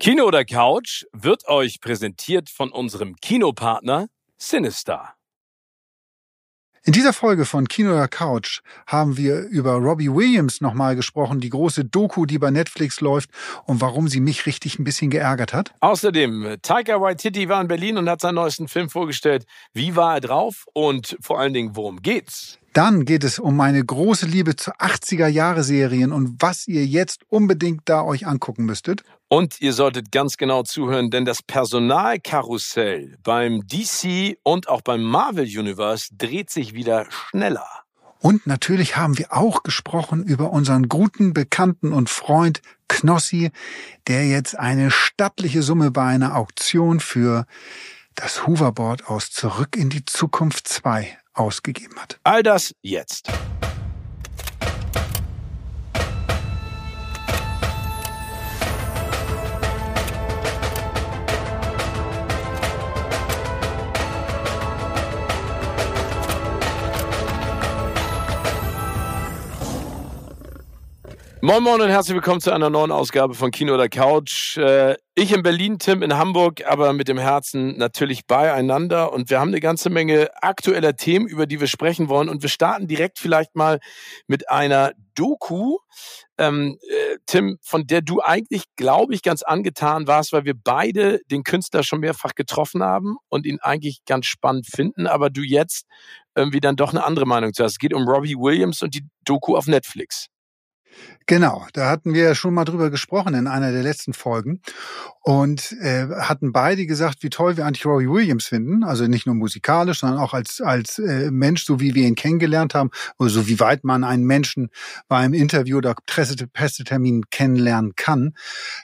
Kino oder Couch wird euch präsentiert von unserem Kinopartner Sinister. In dieser Folge von Kino oder Couch haben wir über Robbie Williams nochmal gesprochen, die große Doku, die bei Netflix läuft und warum sie mich richtig ein bisschen geärgert hat. Außerdem, Taika Waititi war in Berlin und hat seinen neuesten Film vorgestellt. Wie war er drauf und vor allen Dingen, worum geht's? Dann geht es um meine große Liebe zu 80er-Jahre-Serien und was ihr jetzt unbedingt da euch angucken müsstet. Und ihr solltet ganz genau zuhören, denn das Personalkarussell beim DC und auch beim Marvel Universe dreht sich wieder schneller. Und natürlich haben wir auch gesprochen über unseren guten Bekannten und Freund Knossi, der jetzt eine stattliche Summe bei einer Auktion für das Hoverboard aus Zurück in die Zukunft 2 ausgegeben hat. All das jetzt. Moin Moin und herzlich willkommen zu einer neuen Ausgabe von Kino oder Couch. Äh, ich in Berlin, Tim in Hamburg, aber mit dem Herzen natürlich beieinander. Und wir haben eine ganze Menge aktueller Themen, über die wir sprechen wollen. Und wir starten direkt vielleicht mal mit einer Doku, ähm, äh, Tim, von der du eigentlich, glaube ich, ganz angetan warst, weil wir beide den Künstler schon mehrfach getroffen haben und ihn eigentlich ganz spannend finden, aber du jetzt irgendwie dann doch eine andere Meinung zu hast. Es geht um Robbie Williams und die Doku auf Netflix. Genau, da hatten wir ja schon mal drüber gesprochen in einer der letzten Folgen. Und äh, hatten beide gesagt, wie toll wir eigentlich Robbie Williams finden, also nicht nur musikalisch, sondern auch als als äh, Mensch, so wie wir ihn kennengelernt haben, oder so wie weit man einen Menschen bei einem Interview oder Pressetermin kennenlernen kann.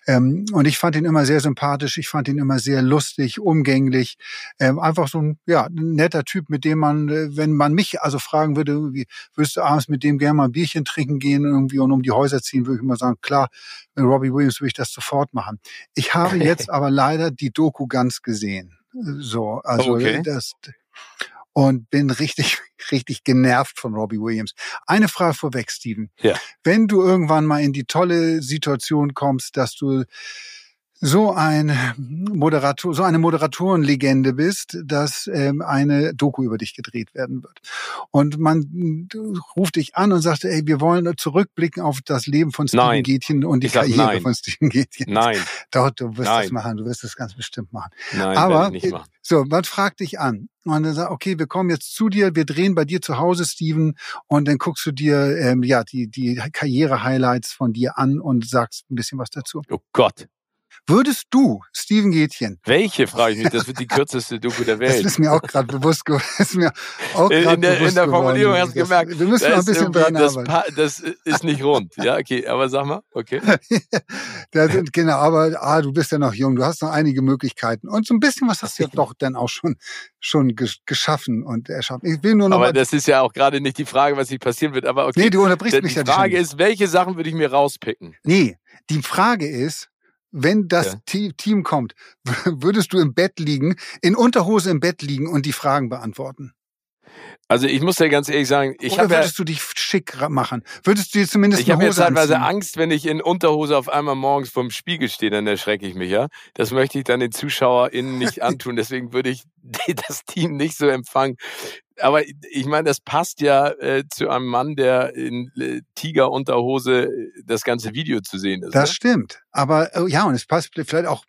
Ähm, und ich fand ihn immer sehr sympathisch, ich fand ihn immer sehr lustig, umgänglich, ähm, einfach so ein ja netter Typ, mit dem man, äh, wenn man mich also fragen würde, wie würdest du abends mit dem gerne mal ein Bierchen trinken gehen irgendwie und um die Häuser ziehen, würde ich immer sagen, klar, mit Robbie Williams würde ich das sofort machen. Ich habe jetzt aber leider die Doku ganz gesehen. So, also okay. das und bin richtig, richtig genervt von Robbie Williams. Eine Frage vorweg, Steven. Ja. Wenn du irgendwann mal in die tolle Situation kommst, dass du so ein Moderator, so eine Moderatorenlegende bist, dass ähm, eine Doku über dich gedreht werden wird. Und man ruft dich an und sagt, ey, wir wollen zurückblicken auf das Leben von Steven nein. Gätchen und die ich Karriere nein. von Steven Gätchen. Nein. Doch, du wirst nein. das machen, du wirst das ganz bestimmt machen. Nein, Aber nicht machen. so, man fragt dich an und dann sagt, okay, wir kommen jetzt zu dir, wir drehen bei dir zu Hause, Steven, und dann guckst du dir ähm, ja die die Karriere-Highlights von dir an und sagst ein bisschen was dazu. Oh Gott. Würdest du, Steven Gätchen. Welche, frage ich mich, das wird die kürzeste Doku der Welt. Das ist mir auch gerade bewusst geworden. Ist mir auch in, der, in der Formulierung hast du gemerkt. Wir müssen noch ein bisschen dran das arbeiten. Das ist nicht rund. Ja, okay, aber sag mal, okay. sind, genau, aber ah, du bist ja noch jung, du hast noch einige Möglichkeiten. Und so ein bisschen was hast du ja doch dann auch schon, schon geschaffen und erschaffen. Ich will nur noch aber das ist ja auch gerade nicht die Frage, was nicht passieren wird. Aber okay. Nee, du unterbrichst mich ja Die Frage ist, welche Sachen würde ich mir rauspicken? Nee, die Frage ist, wenn das ja. Team kommt, würdest du im Bett liegen, in Unterhose im Bett liegen und die Fragen beantworten? Also ich muss dir ganz ehrlich sagen, ich habe würdest ja, du dich schick machen? Würdest du dir zumindest ich eine Hose Ich habe teilweise anziehen? Angst, wenn ich in Unterhose auf einmal morgens vorm Spiegel stehe, dann erschrecke ich mich ja. Das möchte ich dann den ZuschauerInnen nicht antun. Deswegen würde ich das Team nicht so empfangen. Aber ich meine, das passt ja äh, zu einem Mann, der in äh, Tigerunterhose äh, das ganze Video zu sehen ist. Das ne? stimmt. Aber oh, ja, und es passt vielleicht auch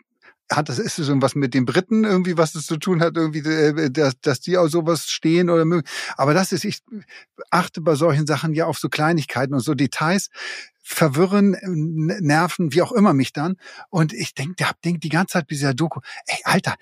hat das ist so was mit den Briten irgendwie, was es zu tun hat, irgendwie, äh, dass, dass die auch sowas stehen oder mögen. Aber das ist, ich achte bei solchen Sachen ja auf so Kleinigkeiten und so Details verwirren, nerven, wie auch immer mich dann. Und ich denke, hab denk die ganze Zeit bei dieser Doku, ey, Alter,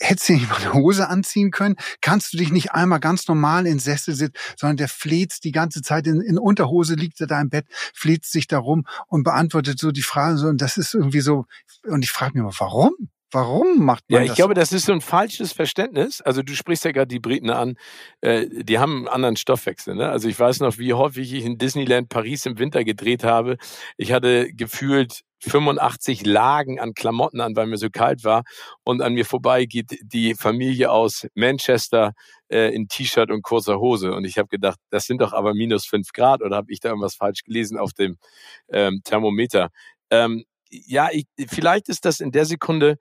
hättest du nicht mal eine Hose anziehen können? Kannst du dich nicht einmal ganz normal in Sessel sitzen, sondern der fleht die ganze Zeit in, in Unterhose, liegt er da im Bett, fleht sich da rum und beantwortet so die Fragen so. Und das ist irgendwie so, und ich frage mich mal, warum? Warum macht man das? Ja, ich das glaube, das ist so ein falsches Verständnis. Also du sprichst ja gerade die Briten an, äh, die haben einen anderen Stoffwechsel. Ne? Also ich weiß noch, wie häufig ich in Disneyland Paris im Winter gedreht habe. Ich hatte gefühlt 85 Lagen an Klamotten an, weil mir so kalt war. Und an mir vorbei geht die Familie aus Manchester äh, in T-Shirt und kurzer Hose. Und ich habe gedacht, das sind doch aber minus fünf Grad oder habe ich da irgendwas falsch gelesen auf dem ähm, Thermometer? Ähm, ja, ich, vielleicht ist das in der Sekunde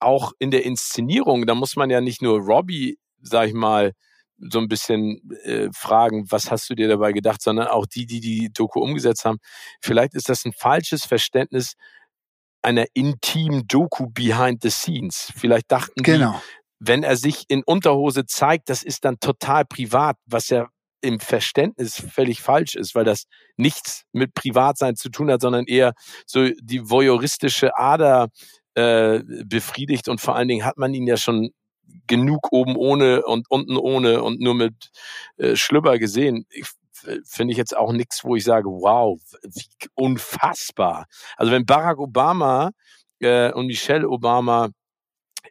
auch in der Inszenierung, da muss man ja nicht nur Robbie, sag ich mal, so ein bisschen äh, fragen, was hast du dir dabei gedacht, sondern auch die, die die Doku umgesetzt haben. Vielleicht ist das ein falsches Verständnis einer intimen Doku behind the scenes. Vielleicht dachten genau. die, wenn er sich in Unterhose zeigt, das ist dann total privat, was ja im Verständnis völlig falsch ist, weil das nichts mit Privatsein zu tun hat, sondern eher so die voyeuristische Ader äh, befriedigt und vor allen Dingen hat man ihn ja schon genug oben ohne und unten ohne und nur mit äh, Schlüpper gesehen. Ich, finde ich jetzt auch nichts, wo ich sage, wow, wie unfassbar. Also wenn Barack Obama äh, und Michelle Obama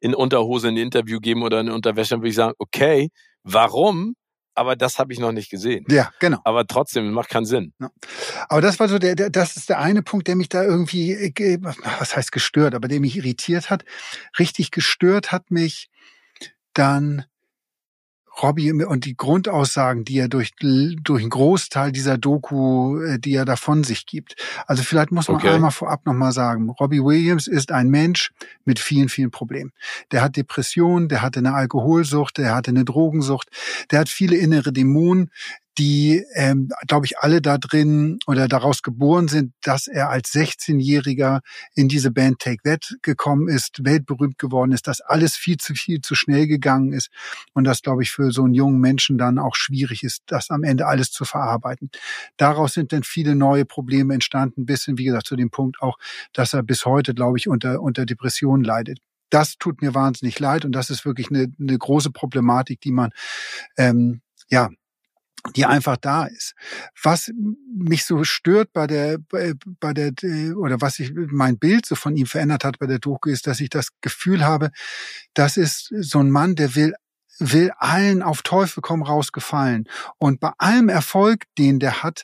in Unterhose ein Interview geben oder in Unterwäsche, dann würde ich sagen, okay, warum? aber das habe ich noch nicht gesehen. Ja, genau. Aber trotzdem, macht keinen Sinn. Ja. Aber das war so der, der, das ist der eine Punkt, der mich da irgendwie, äh, was heißt gestört, aber der mich irritiert hat. Richtig gestört hat mich dann Robbie und die Grundaussagen, die er durch, durch einen Großteil dieser Doku, äh, die er davon sich gibt. Also vielleicht muss man okay. einmal vorab nochmal sagen, Robbie Williams ist ein Mensch mit vielen, vielen Problemen. Der hat Depressionen, der hatte eine Alkoholsucht, der hatte eine Drogensucht, der hat viele innere Dämonen, die, ähm, glaube ich, alle da drin oder daraus geboren sind, dass er als 16-Jähriger in diese Band Take That gekommen ist, weltberühmt geworden ist, dass alles viel zu viel zu schnell gegangen ist und das, glaube ich, für so einen jungen Menschen dann auch schwierig ist, das am Ende alles zu verarbeiten. Daraus sind dann viele neue Probleme entstanden, bis hin, wie gesagt, zu dem Punkt auch, dass er bis heute, glaube ich, unter, unter Depressionen leidet das tut mir wahnsinnig leid und das ist wirklich eine, eine große Problematik, die man ähm, ja die einfach da ist. Was mich so stört bei der, bei der, oder was ich, mein Bild so von ihm verändert hat bei der Doku ist, dass ich das Gefühl habe, das ist so ein Mann, der will will allen auf Teufel komm raus gefallen. Und bei allem Erfolg, den der hat,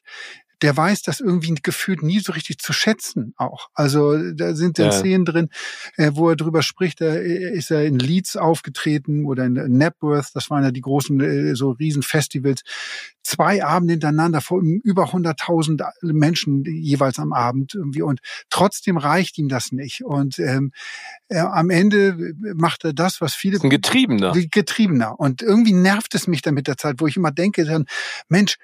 der weiß das irgendwie gefühlt nie so richtig zu schätzen auch. Also da sind dann ja. Szenen drin, äh, wo er drüber spricht, da ist er in Leeds aufgetreten oder in Napworth, das waren ja die großen äh, so Riesenfestivals. Zwei Abende hintereinander vor über 100.000 Menschen jeweils am Abend irgendwie und trotzdem reicht ihm das nicht. Und ähm, äh, am Ende macht er das, was viele... Ein Getriebener. Getriebener. Und irgendwie nervt es mich dann mit der Zeit, wo ich immer denke dann, Mensch,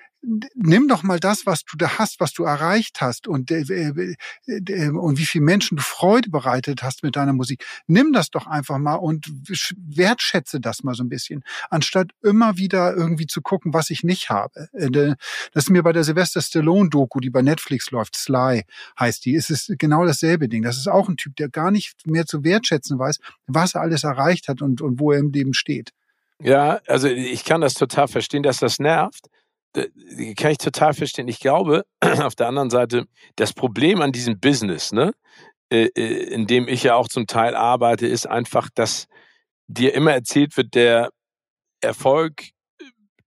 nimm doch mal das, was du da hast, was du erreicht hast und, äh, äh, äh, und wie viel Menschen du Freude bereitet hast mit deiner Musik. Nimm das doch einfach mal und wertschätze das mal so ein bisschen, anstatt immer wieder irgendwie zu gucken, was ich nicht habe. Äh, das ist mir bei der Sylvester Stallone-Doku, die bei Netflix läuft, Sly heißt die, ist es genau dasselbe Ding. Das ist auch ein Typ, der gar nicht mehr zu wertschätzen weiß, was er alles erreicht hat und, und wo er im Leben steht. Ja, also ich kann das total verstehen, dass das nervt kann ich total verstehen. Ich glaube, auf der anderen Seite, das Problem an diesem Business, ne, äh, äh, in dem ich ja auch zum Teil arbeite, ist einfach, dass dir immer erzählt wird, der Erfolg,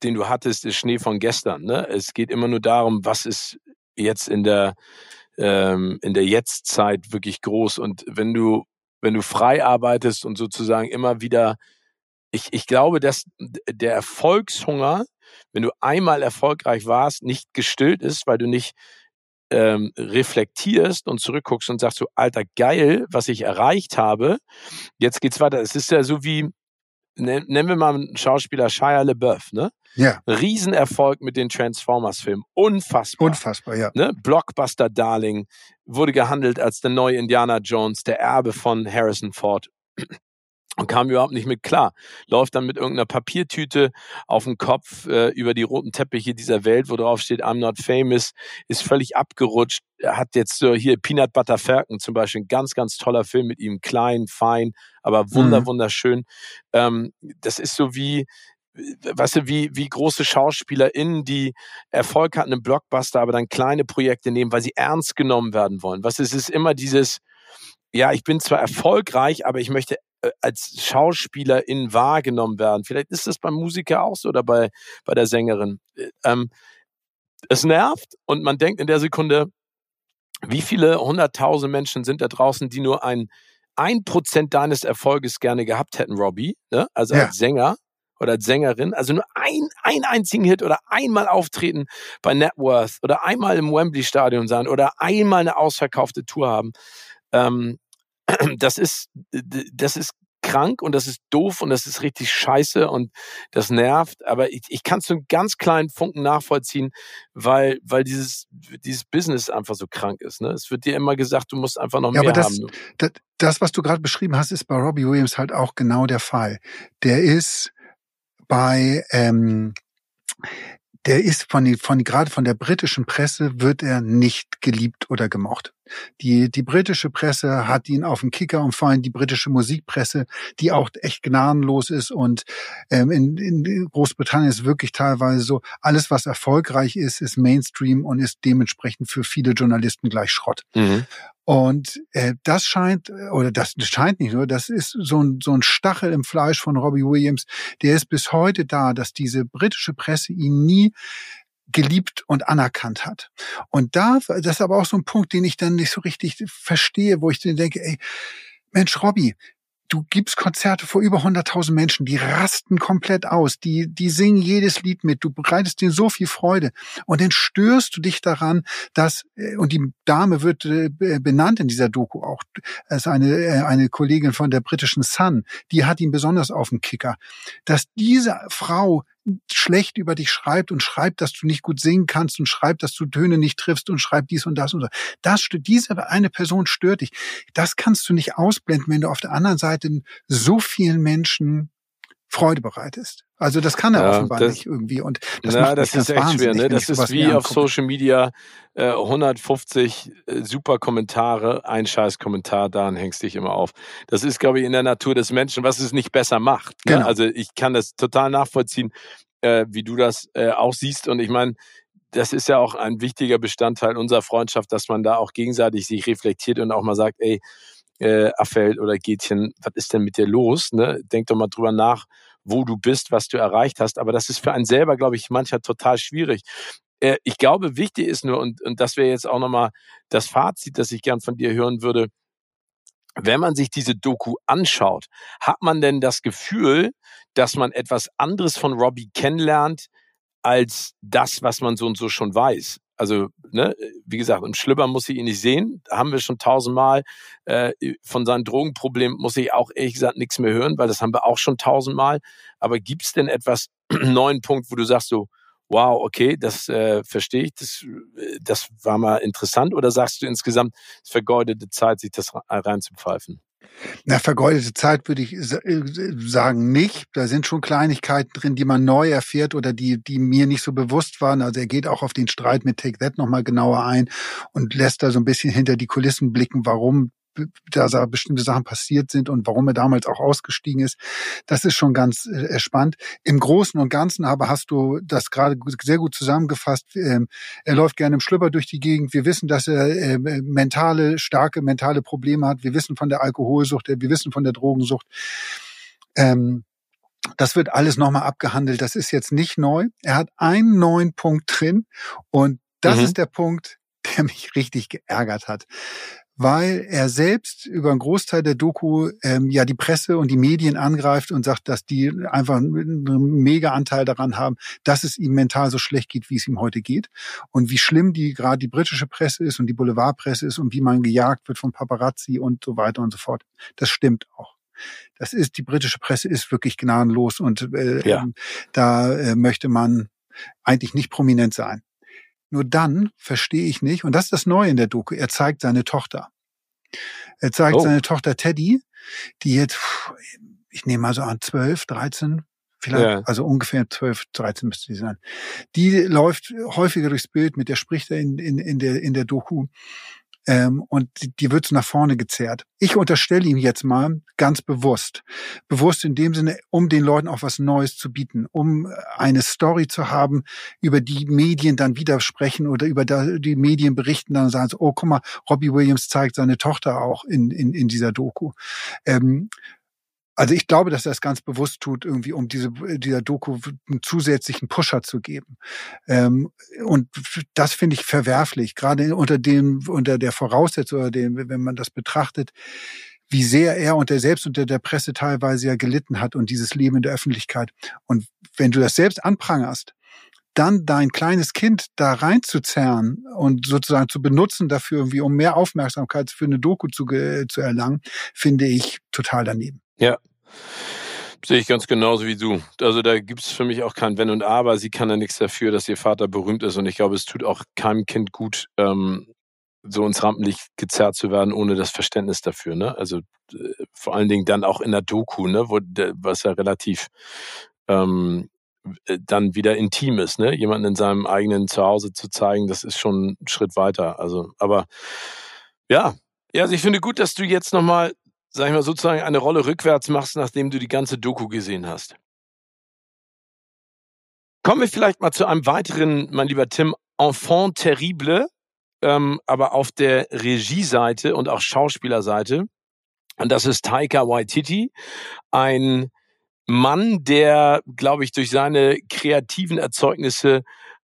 den du hattest, ist Schnee von gestern. Ne? Es geht immer nur darum, was ist jetzt in der ähm, in der Jetztzeit wirklich groß. Und wenn du wenn du frei arbeitest und sozusagen immer wieder, ich, ich glaube, dass der Erfolgshunger wenn du einmal erfolgreich warst, nicht gestillt ist, weil du nicht ähm, reflektierst und zurückguckst und sagst so, alter, geil, was ich erreicht habe. Jetzt geht's weiter. Es ist ja so wie, nennen wir mal einen Schauspieler Shia LeBeouf, ne? Ja. Riesenerfolg mit den Transformers-Filmen. Unfassbar. Unfassbar, ja. Ne? Blockbuster-Darling wurde gehandelt als der neue Indiana Jones, der Erbe von Harrison Ford und kam überhaupt nicht mit klar. Läuft dann mit irgendeiner Papiertüte auf dem Kopf äh, über die roten Teppiche dieser Welt, wo drauf steht, I'm not famous, ist völlig abgerutscht. Er hat jetzt so hier Peanut Butter Falcon zum Beispiel, ein ganz, ganz toller Film mit ihm, klein, fein, aber wunder, mhm. wunderschön. Ähm, das ist so wie, weißt du, wie, wie große SchauspielerInnen, die Erfolg hatten im Blockbuster, aber dann kleine Projekte nehmen, weil sie ernst genommen werden wollen. Was es ist immer dieses, ja, ich bin zwar erfolgreich, aber ich möchte äh, als Schauspielerin wahrgenommen werden. Vielleicht ist das beim Musiker auch so oder bei, bei der Sängerin. Äh, ähm, es nervt und man denkt in der Sekunde, wie viele hunderttausend Menschen sind da draußen, die nur ein ein Prozent deines Erfolges gerne gehabt hätten, Robbie, ne? also ja. als Sänger, oder als Sängerin, also nur ein, ein einzigen Hit oder einmal auftreten bei Networth oder einmal im Wembley Stadion sein oder einmal eine ausverkaufte Tour haben. Ähm, das ist, das ist krank und das ist doof und das ist richtig scheiße und das nervt. Aber ich, ich kann es zu einem ganz kleinen Funken nachvollziehen, weil, weil dieses, dieses Business einfach so krank ist. Ne? Es wird dir immer gesagt, du musst einfach noch ja, mehr aber das, haben. Das, das, was du gerade beschrieben hast, ist bei Robbie Williams halt auch genau der Fall. Der ist bei ähm, der ist von, von gerade von der britischen Presse wird er nicht geliebt oder gemocht. Die, die britische Presse hat ihn auf dem Kicker und vor allem die britische Musikpresse, die auch echt gnadenlos ist und ähm, in, in Großbritannien ist wirklich teilweise so, alles was erfolgreich ist, ist Mainstream und ist dementsprechend für viele Journalisten gleich Schrott. Mhm. Und äh, das scheint, oder das, das scheint nicht nur, das ist so ein, so ein Stachel im Fleisch von Robbie Williams, der ist bis heute da, dass diese britische Presse ihn nie geliebt und anerkannt hat. Und da, das ist aber auch so ein Punkt, den ich dann nicht so richtig verstehe, wo ich dann denke, ey, Mensch, Robbie, du gibst Konzerte vor über 100.000 Menschen, die rasten komplett aus, die, die singen jedes Lied mit, du bereitest denen so viel Freude und dann störst du dich daran, dass, äh, und die Dame wird äh, benannt in dieser Doku auch, als eine, äh, eine Kollegin von der britischen Sun, die hat ihn besonders auf den Kicker, dass diese Frau schlecht über dich schreibt und schreibt, dass du nicht gut singen kannst und schreibt, dass du Töne nicht triffst und schreibt dies und das und so. Das, diese eine Person stört dich. Das kannst du nicht ausblenden, wenn du auf der anderen Seite so vielen Menschen Freude bereitest. Also das kann er ja, offenbar das, nicht irgendwie und das, na, das ist echt schwer. Ne? Das ist wie auf Social Media äh, 150 äh, super Kommentare, ein scheiß Kommentar, daran hängst dich immer auf. Das ist, glaube ich, in der Natur des Menschen, was es nicht besser macht. Ne? Genau. Also ich kann das total nachvollziehen, äh, wie du das äh, auch siehst. Und ich meine, das ist ja auch ein wichtiger Bestandteil unserer Freundschaft, dass man da auch gegenseitig sich reflektiert und auch mal sagt, ey, äh, Affeld oder Gätchen, was ist denn mit dir los? Ne? Denk doch mal drüber nach, wo du bist, was du erreicht hast. Aber das ist für einen selber, glaube ich, manchmal total schwierig. Äh, ich glaube, wichtig ist nur, und, und das wäre jetzt auch nochmal das Fazit, das ich gern von dir hören würde, wenn man sich diese Doku anschaut, hat man denn das Gefühl, dass man etwas anderes von Robbie kennenlernt, als das, was man so und so schon weiß? Also, ne, wie gesagt, im Schlüpper muss ich ihn nicht sehen. Haben wir schon tausendmal. Äh, von seinem Drogenproblem muss ich auch ehrlich gesagt nichts mehr hören, weil das haben wir auch schon tausendmal. Aber gibt's denn etwas neuen Punkt, wo du sagst so, wow, okay, das äh, verstehe ich, das, das war mal interessant? Oder sagst du insgesamt, es vergeudete Zeit, sich das reinzupfeifen? Na, vergeudete Zeit würde ich äh, sagen nicht. Da sind schon Kleinigkeiten drin, die man neu erfährt oder die, die mir nicht so bewusst waren. Also er geht auch auf den Streit mit Take That nochmal genauer ein und lässt da so ein bisschen hinter die Kulissen blicken, warum da bestimmte Sachen passiert sind und warum er damals auch ausgestiegen ist. Das ist schon ganz äh, spannend. Im Großen und Ganzen aber hast du das gerade sehr gut zusammengefasst. Ähm, er läuft gerne im Schlüpper durch die Gegend. Wir wissen, dass er äh, mentale, starke mentale Probleme hat. Wir wissen von der Alkoholsucht, wir wissen von der Drogensucht. Ähm, das wird alles nochmal abgehandelt. Das ist jetzt nicht neu. Er hat einen neuen Punkt drin und das mhm. ist der Punkt, der mich richtig geärgert hat weil er selbst über einen Großteil der Doku ähm, ja die Presse und die Medien angreift und sagt, dass die einfach einen mega Anteil daran haben, dass es ihm mental so schlecht geht, wie es ihm heute geht und wie schlimm die gerade die britische Presse ist und die Boulevardpresse ist und wie man gejagt wird von Paparazzi und so weiter und so fort. Das stimmt auch. Das ist die britische Presse ist wirklich gnadenlos und äh, ja. Ähm, da äh, möchte man eigentlich nicht prominent sein. Nur dann verstehe ich nicht, und das ist das Neue in der Doku, er zeigt seine Tochter. Er zeigt oh. seine Tochter Teddy, die jetzt, ich nehme mal so an, 12, 13, vielleicht, ja. also ungefähr 12, 13 müsste sie sein. Die läuft häufiger durchs Bild, mit der spricht er in, in, in, der, in der Doku ähm, und die, die wird nach vorne gezerrt. Ich unterstelle ihm jetzt mal ganz bewusst, bewusst in dem Sinne, um den Leuten auch was Neues zu bieten, um eine Story zu haben, über die Medien dann widersprechen oder über die Medien berichten dann und sagen, oh, guck mal, Robbie Williams zeigt seine Tochter auch in, in, in dieser Doku. Ähm, also ich glaube, dass er es ganz bewusst tut, irgendwie, um diese, dieser Doku einen zusätzlichen Pusher zu geben. Ähm, und das finde ich verwerflich, gerade unter dem, unter der Voraussetzung, oder dem, wenn man das betrachtet, wie sehr er unter selbst unter der Presse teilweise ja gelitten hat und dieses Leben in der Öffentlichkeit. Und wenn du das selbst anprangerst, dann dein kleines Kind da reinzuzerren und sozusagen zu benutzen dafür, irgendwie, um mehr Aufmerksamkeit für eine Doku zu, zu erlangen, finde ich total daneben. Ja. Sehe ich ganz genauso wie du. Also da gibt es für mich auch kein Wenn und Aber. Sie kann ja nichts dafür, dass ihr Vater berühmt ist. Und ich glaube, es tut auch keinem Kind gut, ähm, so ins Rampenlicht gezerrt zu werden, ohne das Verständnis dafür. Ne? Also äh, vor allen Dingen dann auch in der Doku, ne? Wo, was ja relativ ähm, äh, dann wieder intim ist, ne? Jemanden in seinem eigenen Zuhause zu zeigen, das ist schon ein Schritt weiter. Also, aber ja, ja, also ich finde gut, dass du jetzt nochmal, sag ich mal, sozusagen eine Rolle rückwärts machst, nachdem du die ganze Doku gesehen hast. Kommen wir vielleicht mal zu einem weiteren, mein lieber Tim, Enfant terrible, ähm, aber auf der Regieseite und auch Schauspielerseite. Und das ist Taika Waititi, ein Mann, der, glaube ich, durch seine kreativen Erzeugnisse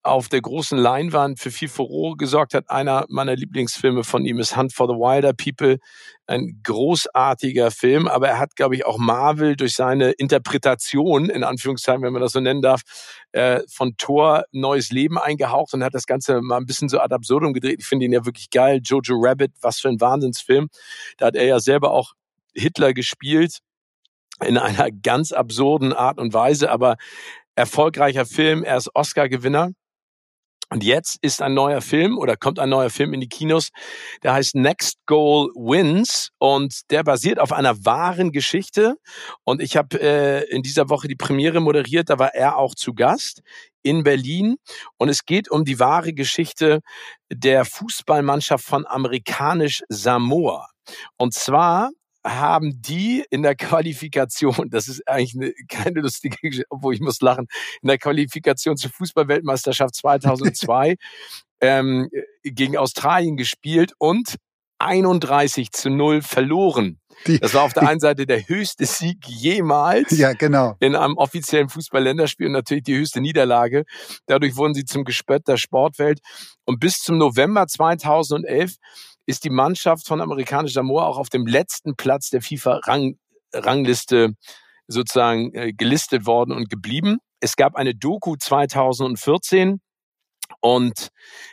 auf der großen Leinwand für viel Furore gesorgt hat. Einer meiner Lieblingsfilme von ihm ist Hunt for the Wilder People. Ein großartiger Film, aber er hat, glaube ich, auch Marvel durch seine Interpretation, in Anführungszeichen, wenn man das so nennen darf, äh, von Thor neues Leben eingehaucht und hat das Ganze mal ein bisschen so ad absurdum gedreht. Ich finde ihn ja wirklich geil. Jojo Rabbit, was für ein Wahnsinnsfilm. Da hat er ja selber auch Hitler gespielt in einer ganz absurden Art und Weise, aber erfolgreicher Film. Er ist Oscar-Gewinner. Und jetzt ist ein neuer Film oder kommt ein neuer Film in die Kinos, der heißt Next Goal Wins und der basiert auf einer wahren Geschichte. Und ich habe äh, in dieser Woche die Premiere moderiert, da war er auch zu Gast in Berlin. Und es geht um die wahre Geschichte der Fußballmannschaft von amerikanisch Samoa. Und zwar haben die in der Qualifikation, das ist eigentlich eine, keine lustige Geschichte, obwohl ich muss lachen, in der Qualifikation zur Fußballweltmeisterschaft 2002 ähm, gegen Australien gespielt und 31 zu 0 verloren. Die, das war auf der einen Seite der höchste Sieg jemals ja, genau. in einem offiziellen Fußball-Länderspiel und natürlich die höchste Niederlage. Dadurch wurden sie zum Gespött der Sportwelt. Und bis zum November 2011 ist die Mannschaft von amerikanisch Samoa auch auf dem letzten Platz der FIFA-Rangliste sozusagen äh, gelistet worden und geblieben. Es gab eine Doku 2014 und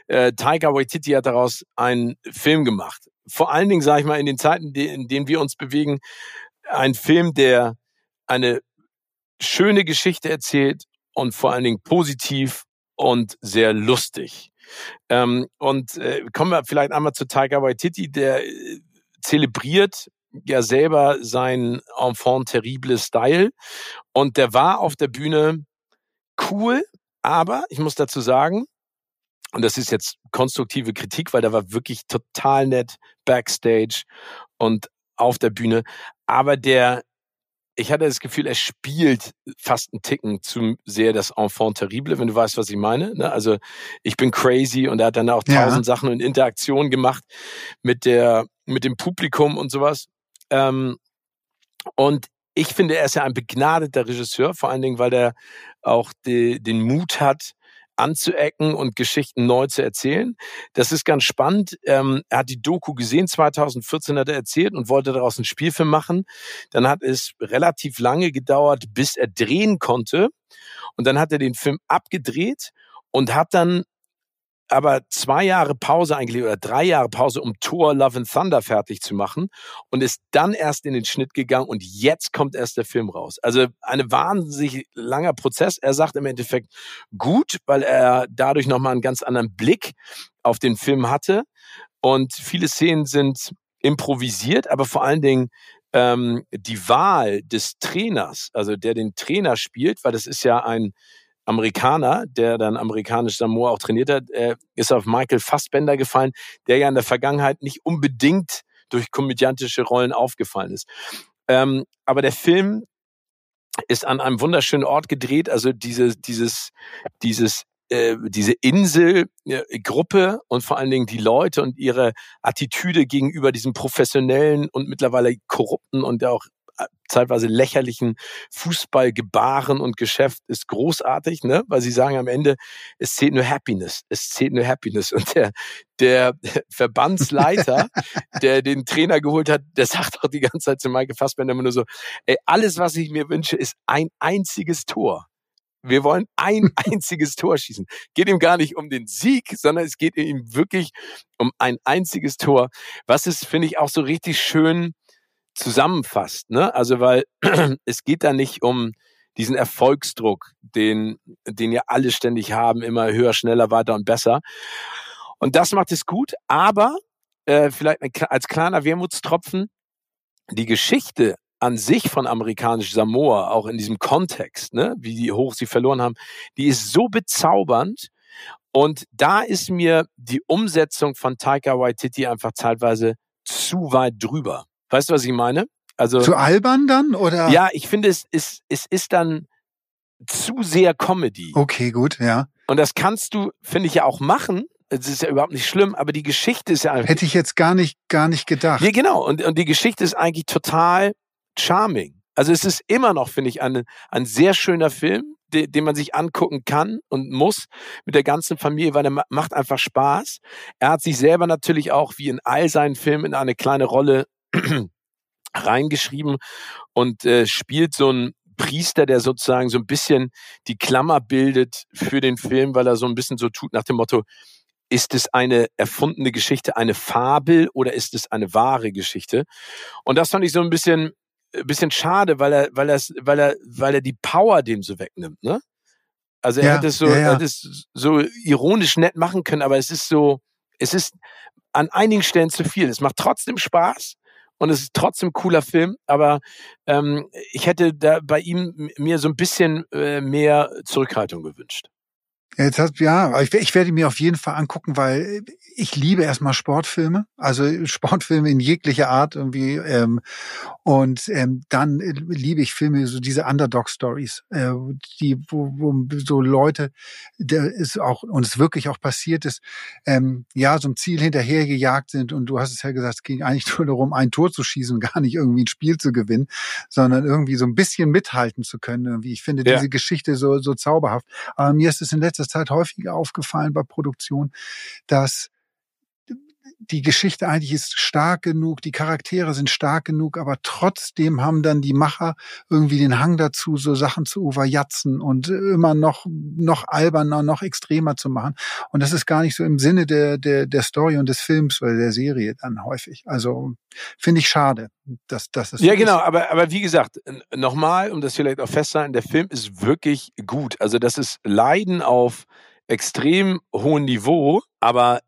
äh, Taika Waititi hat daraus einen Film gemacht. Vor allen Dingen, sage ich mal, in den Zeiten, in denen wir uns bewegen, ein Film, der eine schöne Geschichte erzählt und vor allen Dingen positiv und sehr lustig. Ähm, und äh, kommen wir vielleicht einmal zu Tiger Waititi, der äh, zelebriert ja selber sein Enfant terrible Style. Und der war auf der Bühne cool, aber ich muss dazu sagen, und das ist jetzt konstruktive Kritik, weil der war wirklich total nett backstage und auf der Bühne. Aber der ich hatte das Gefühl, er spielt fast einen Ticken zu sehr das Enfant terrible, wenn du weißt, was ich meine. Ne? Also ich bin crazy und er hat dann auch tausend ja. Sachen und Interaktionen gemacht mit der, mit dem Publikum und sowas. Ähm, und ich finde, er ist ja ein begnadeter Regisseur, vor allen Dingen, weil er auch die, den Mut hat, anzuecken und Geschichten neu zu erzählen. Das ist ganz spannend. Ähm, er hat die Doku gesehen, 2014 hat er erzählt und wollte daraus einen Spielfilm machen. Dann hat es relativ lange gedauert, bis er drehen konnte. Und dann hat er den Film abgedreht und hat dann aber zwei Jahre Pause eigentlich oder drei Jahre Pause, um Thor Love and Thunder fertig zu machen und ist dann erst in den Schnitt gegangen und jetzt kommt erst der Film raus. Also eine wahnsinnig langer Prozess. Er sagt im Endeffekt gut, weil er dadurch nochmal einen ganz anderen Blick auf den Film hatte und viele Szenen sind improvisiert, aber vor allen Dingen ähm, die Wahl des Trainers, also der den Trainer spielt, weil das ist ja ein Amerikaner, der dann amerikanisch Samoa auch trainiert hat, äh, ist auf Michael Fassbender gefallen, der ja in der Vergangenheit nicht unbedingt durch komödiantische Rollen aufgefallen ist. Ähm, aber der Film ist an einem wunderschönen Ort gedreht, also diese, dieses, dieses äh, diese Inselgruppe äh, und vor allen Dingen die Leute und ihre Attitüde gegenüber diesem professionellen und mittlerweile korrupten und auch zeitweise lächerlichen Fußballgebaren und Geschäft ist großartig, ne? Weil sie sagen am Ende, es zählt nur Happiness, es zählt nur Happiness. Und der, der Verbandsleiter, der den Trainer geholt hat, der sagt auch die ganze Zeit zu Michael Fassbender immer nur so, ey, alles, was ich mir wünsche, ist ein einziges Tor. Wir wollen ein einziges Tor schießen. Geht ihm gar nicht um den Sieg, sondern es geht ihm wirklich um ein einziges Tor. Was ist, finde ich, auch so richtig schön zusammenfasst. Ne? Also weil es geht da nicht um diesen Erfolgsdruck, den, den ja alle ständig haben, immer höher, schneller, weiter und besser. Und das macht es gut, aber äh, vielleicht als kleiner Wermutstropfen, die Geschichte an sich von amerikanisch Samoa, auch in diesem Kontext, ne, wie hoch sie verloren haben, die ist so bezaubernd. Und da ist mir die Umsetzung von Taika Waititi einfach zeitweise zu weit drüber. Weißt du, was ich meine? Also zu albern dann oder? Ja, ich finde es ist es ist dann zu sehr Comedy. Okay, gut, ja. Und das kannst du, finde ich ja auch machen. Es ist ja überhaupt nicht schlimm, aber die Geschichte ist ja einfach. Hätte ich jetzt gar nicht gar nicht gedacht. Ja, genau. Und und die Geschichte ist eigentlich total charming. Also es ist immer noch, finde ich, ein, ein sehr schöner Film, den, den man sich angucken kann und muss mit der ganzen Familie, weil er macht einfach Spaß. Er hat sich selber natürlich auch wie in all seinen Filmen in eine kleine Rolle reingeschrieben und äh, spielt so ein Priester, der sozusagen so ein bisschen die Klammer bildet für den Film, weil er so ein bisschen so tut nach dem Motto, ist es eine erfundene Geschichte, eine Fabel oder ist es eine wahre Geschichte? Und das fand ich so ein bisschen, ein bisschen schade, weil er, weil er, weil er, weil er die Power dem so wegnimmt, ne? Also er ja, hätte es so, ja, ja. er hätte es so ironisch nett machen können, aber es ist so, es ist an einigen Stellen zu viel. Es macht trotzdem Spaß, und es ist trotzdem cooler Film, aber ähm, ich hätte da bei ihm mir so ein bisschen äh, mehr Zurückhaltung gewünscht. Jetzt hast, ja, ich, ich werde mir auf jeden Fall angucken, weil ich liebe erstmal Sportfilme, also Sportfilme in jeglicher Art irgendwie. Ähm, und ähm, dann liebe ich Filme, so diese Underdog-Stories, äh, die, wo, wo so Leute, der ist auch, und es wirklich auch passiert ist, ähm, ja, so ein Ziel hinterhergejagt sind und du hast es ja gesagt, es ging eigentlich nur darum, ein Tor zu schießen, gar nicht irgendwie ein Spiel zu gewinnen, sondern irgendwie so ein bisschen mithalten zu können. Irgendwie. Ich finde ja. diese Geschichte so, so zauberhaft. Aber mir ist es in letzter Zeit häufiger aufgefallen bei Produktion, dass die Geschichte eigentlich ist stark genug, die Charaktere sind stark genug, aber trotzdem haben dann die Macher irgendwie den Hang dazu, so Sachen zu überjatzen und immer noch, noch alberner, noch extremer zu machen. Und das ist gar nicht so im Sinne der, der, der Story und des Films oder der Serie dann häufig. Also finde ich schade, dass, dass es. Ja, genau, aber, aber wie gesagt, nochmal, um das vielleicht auch festzuhalten, der Film ist wirklich gut. Also das ist Leiden auf extrem hohem Niveau, aber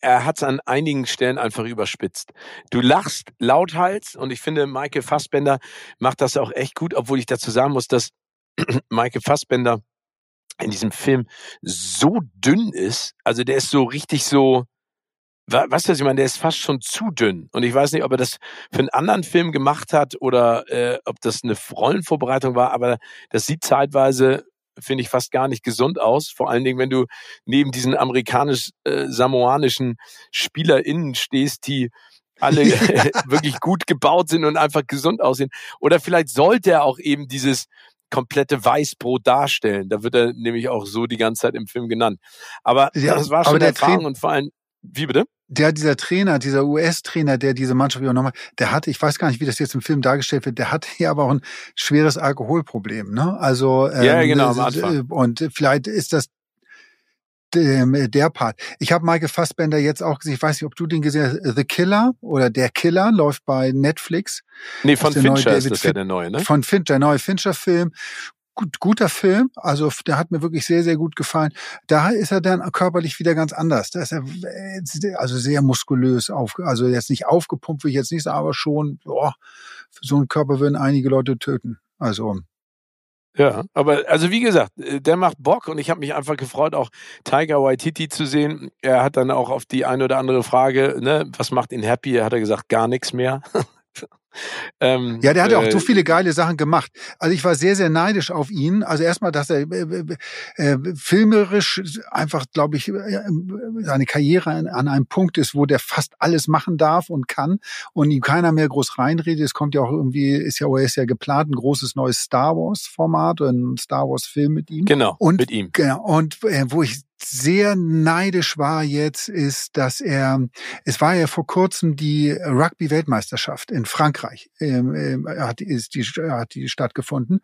er hat es an einigen Stellen einfach überspitzt. Du lachst lauthals und ich finde, Michael Fassbender macht das auch echt gut, obwohl ich dazu sagen muss, dass Michael Fassbender in diesem Film so dünn ist. Also der ist so richtig so, was ich meine? Der ist fast schon zu dünn. Und ich weiß nicht, ob er das für einen anderen Film gemacht hat oder äh, ob das eine Rollenvorbereitung war, aber das sieht zeitweise finde ich fast gar nicht gesund aus. Vor allen Dingen, wenn du neben diesen amerikanisch-samoanischen äh, SpielerInnen stehst, die alle wirklich gut gebaut sind und einfach gesund aussehen. Oder vielleicht sollte er auch eben dieses komplette Weißbrot darstellen. Da wird er nämlich auch so die ganze Zeit im Film genannt. Aber ja, das war schon eine Erfahrung und vor allem, wie bitte? Der, dieser Trainer, dieser US-Trainer, der diese Mannschaft übernommen hat, der hatte, ich weiß gar nicht, wie das jetzt im Film dargestellt wird, der hatte ja aber auch ein schweres Alkoholproblem, ne? Also, ähm, ja, genau, am Anfang. Und vielleicht ist das der Part. Ich habe Michael Fassbender jetzt auch gesehen, ich weiß nicht, ob du den gesehen hast, The Killer oder Der Killer läuft bei Netflix. Nee, von Fincher ist das ja der neue, ne? Von Fincher, der neue Fincher-Film gut, guter Film. Also der hat mir wirklich sehr, sehr gut gefallen. Da ist er dann körperlich wieder ganz anders. Da ist er äh, also sehr muskulös auf, also jetzt nicht aufgepumpt, will ich jetzt nicht sagen, aber schon, boah, für so einen Körper würden einige Leute töten. Also ja, aber also wie gesagt, äh, der macht Bock und ich habe mich einfach gefreut, auch Tiger Waititi zu sehen. Er hat dann auch auf die eine oder andere Frage, ne, was macht ihn happy? Hat er gesagt, gar nichts mehr. Ähm, ja, der hat ja auch so äh, viele geile Sachen gemacht. Also ich war sehr, sehr neidisch auf ihn. Also erstmal, dass er äh, äh, äh filmerisch einfach, glaube ich, äh, seine Karriere an, an, einem Punkt ist, wo der fast alles machen darf und kann und ihm keiner mehr groß reinredet. Es kommt ja auch irgendwie, ist ja, ist ja geplant, ein großes neues Star Wars Format ein Star Wars Film mit ihm. Genau, und, mit ihm. Genau. Und äh, wo ich sehr neidisch war jetzt, ist, dass er, es war ja vor kurzem die Rugby-Weltmeisterschaft in Frankreich, ähm, ähm, hat, ist die, hat die stattgefunden.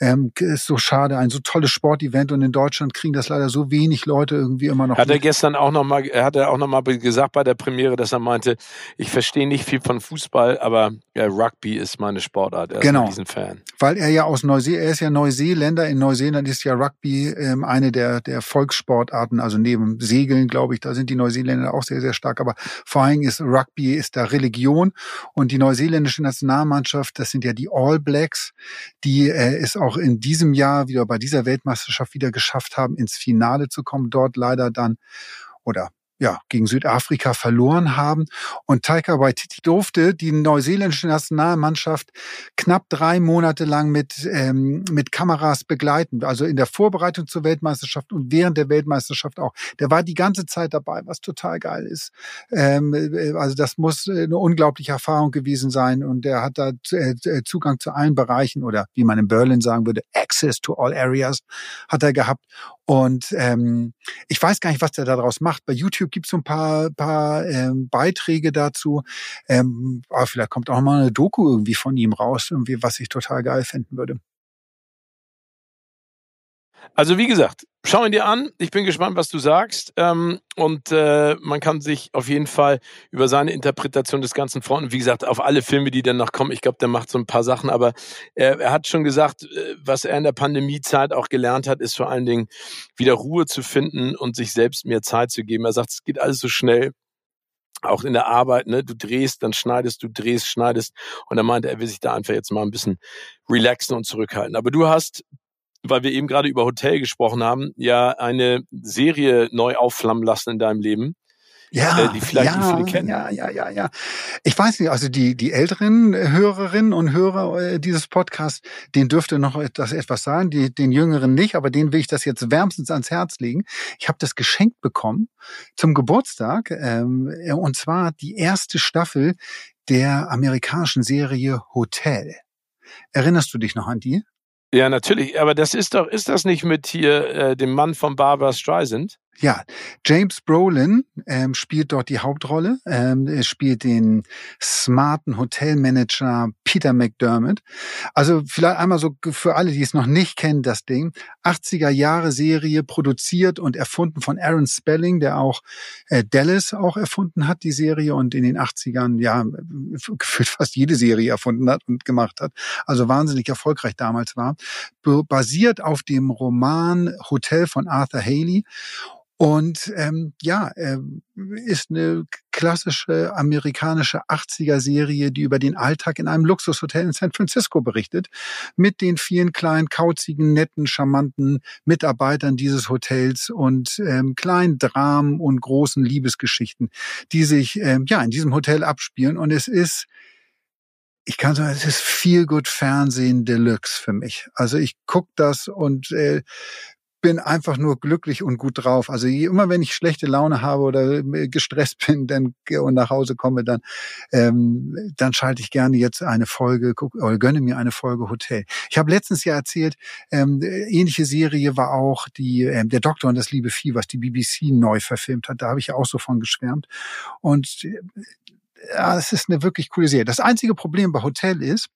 Ähm, ist so schade, ein so tolles Sportevent und in Deutschland kriegen das leider so wenig Leute irgendwie immer noch. Hat er gestern auch noch mal, hat er auch noch mal gesagt bei der Premiere, dass er meinte, ich verstehe nicht viel von Fußball, aber ja, Rugby ist meine Sportart. Er genau. ist ein Fan. Weil er ja aus Neuseeland, er ist ja Neuseeländer. In Neuseeland ist ja Rugby ähm, eine der, der Volkssport Sportarten, also neben Segeln, glaube ich, da sind die Neuseeländer auch sehr, sehr stark. Aber vor allem ist Rugby ist da Religion und die neuseeländische Nationalmannschaft, das sind ja die All Blacks, die äh, es auch in diesem Jahr wieder bei dieser Weltmeisterschaft wieder geschafft haben, ins Finale zu kommen. Dort leider dann oder ja, gegen Südafrika verloren haben. Und Taika Waititi durfte die neuseeländische Nationalmannschaft knapp drei Monate lang mit, ähm, mit Kameras begleiten. Also in der Vorbereitung zur Weltmeisterschaft und während der Weltmeisterschaft auch. Der war die ganze Zeit dabei, was total geil ist. Ähm, äh, also das muss eine unglaubliche Erfahrung gewesen sein. Und der hat da äh, Zugang zu allen Bereichen oder wie man in Berlin sagen würde, Access to all areas hat er gehabt. Und ähm, ich weiß gar nicht, was der daraus macht. Bei YouTube gibt es so ein paar, paar ähm, Beiträge dazu. Ähm, aber vielleicht kommt auch mal eine Doku irgendwie von ihm raus, irgendwie, was ich total geil finden würde. Also wie gesagt, schau ihn dir an. Ich bin gespannt, was du sagst. Ähm, und äh, man kann sich auf jeden Fall über seine Interpretation des Ganzen freuen. Und wie gesagt, auf alle Filme, die dann noch kommen. Ich glaube, der macht so ein paar Sachen. Aber er, er hat schon gesagt, äh, was er in der Pandemiezeit auch gelernt hat, ist vor allen Dingen wieder Ruhe zu finden und sich selbst mehr Zeit zu geben. Er sagt, es geht alles so schnell auch in der Arbeit, ne, du drehst, dann schneidest, du drehst, schneidest. Und er meinte, er will sich da einfach jetzt mal ein bisschen relaxen und zurückhalten. Aber du hast weil wir eben gerade über Hotel gesprochen haben, ja eine Serie neu aufflammen lassen in deinem Leben. Ja, äh, die vielleicht ja, viele kennen. Ja, ja, ja, ja. Ich weiß nicht, also die, die älteren Hörerinnen und Hörer äh, dieses Podcasts, denen dürfte noch das etwas sagen, die, den jüngeren nicht, aber denen will ich das jetzt wärmstens ans Herz legen. Ich habe das geschenkt bekommen zum Geburtstag ähm, und zwar die erste Staffel der amerikanischen Serie Hotel. Erinnerst du dich noch an die? Ja, natürlich. Aber das ist doch, ist das nicht mit hier äh, dem Mann von Barbara Streisand? Ja, James Brolin ähm, spielt dort die Hauptrolle. Ähm, er spielt den smarten Hotelmanager Peter McDermott. Also vielleicht einmal so für alle, die es noch nicht kennen, das Ding. 80er Jahre Serie produziert und erfunden von Aaron Spelling, der auch äh, Dallas auch erfunden hat, die Serie und in den 80ern ja gefühlt fast jede Serie erfunden hat und gemacht hat. Also wahnsinnig erfolgreich damals war. Basiert auf dem Roman Hotel von Arthur Haley und ähm, ja, äh, ist eine klassische amerikanische 80er-Serie, die über den Alltag in einem Luxushotel in San Francisco berichtet, mit den vielen kleinen, kauzigen, netten, charmanten Mitarbeitern dieses Hotels und ähm, kleinen Dramen und großen Liebesgeschichten, die sich ähm, ja in diesem Hotel abspielen. Und es ist ich kann sagen, es ist viel gut Fernsehen Deluxe für mich. Also ich guck das und äh, bin einfach nur glücklich und gut drauf. Also immer wenn ich schlechte Laune habe oder äh, gestresst bin dann, und nach Hause komme, dann, ähm, dann schalte ich gerne jetzt eine Folge guck, oder gönne mir eine Folge Hotel. Ich habe letztens ja erzählt, ähm, ähnliche Serie war auch die ähm, Der Doktor und das liebe Vieh, was die BBC neu verfilmt hat. Da habe ich ja auch so von geschwärmt. Und äh, ja, es ist eine wirklich coole Serie. Das einzige Problem bei Hotel ist,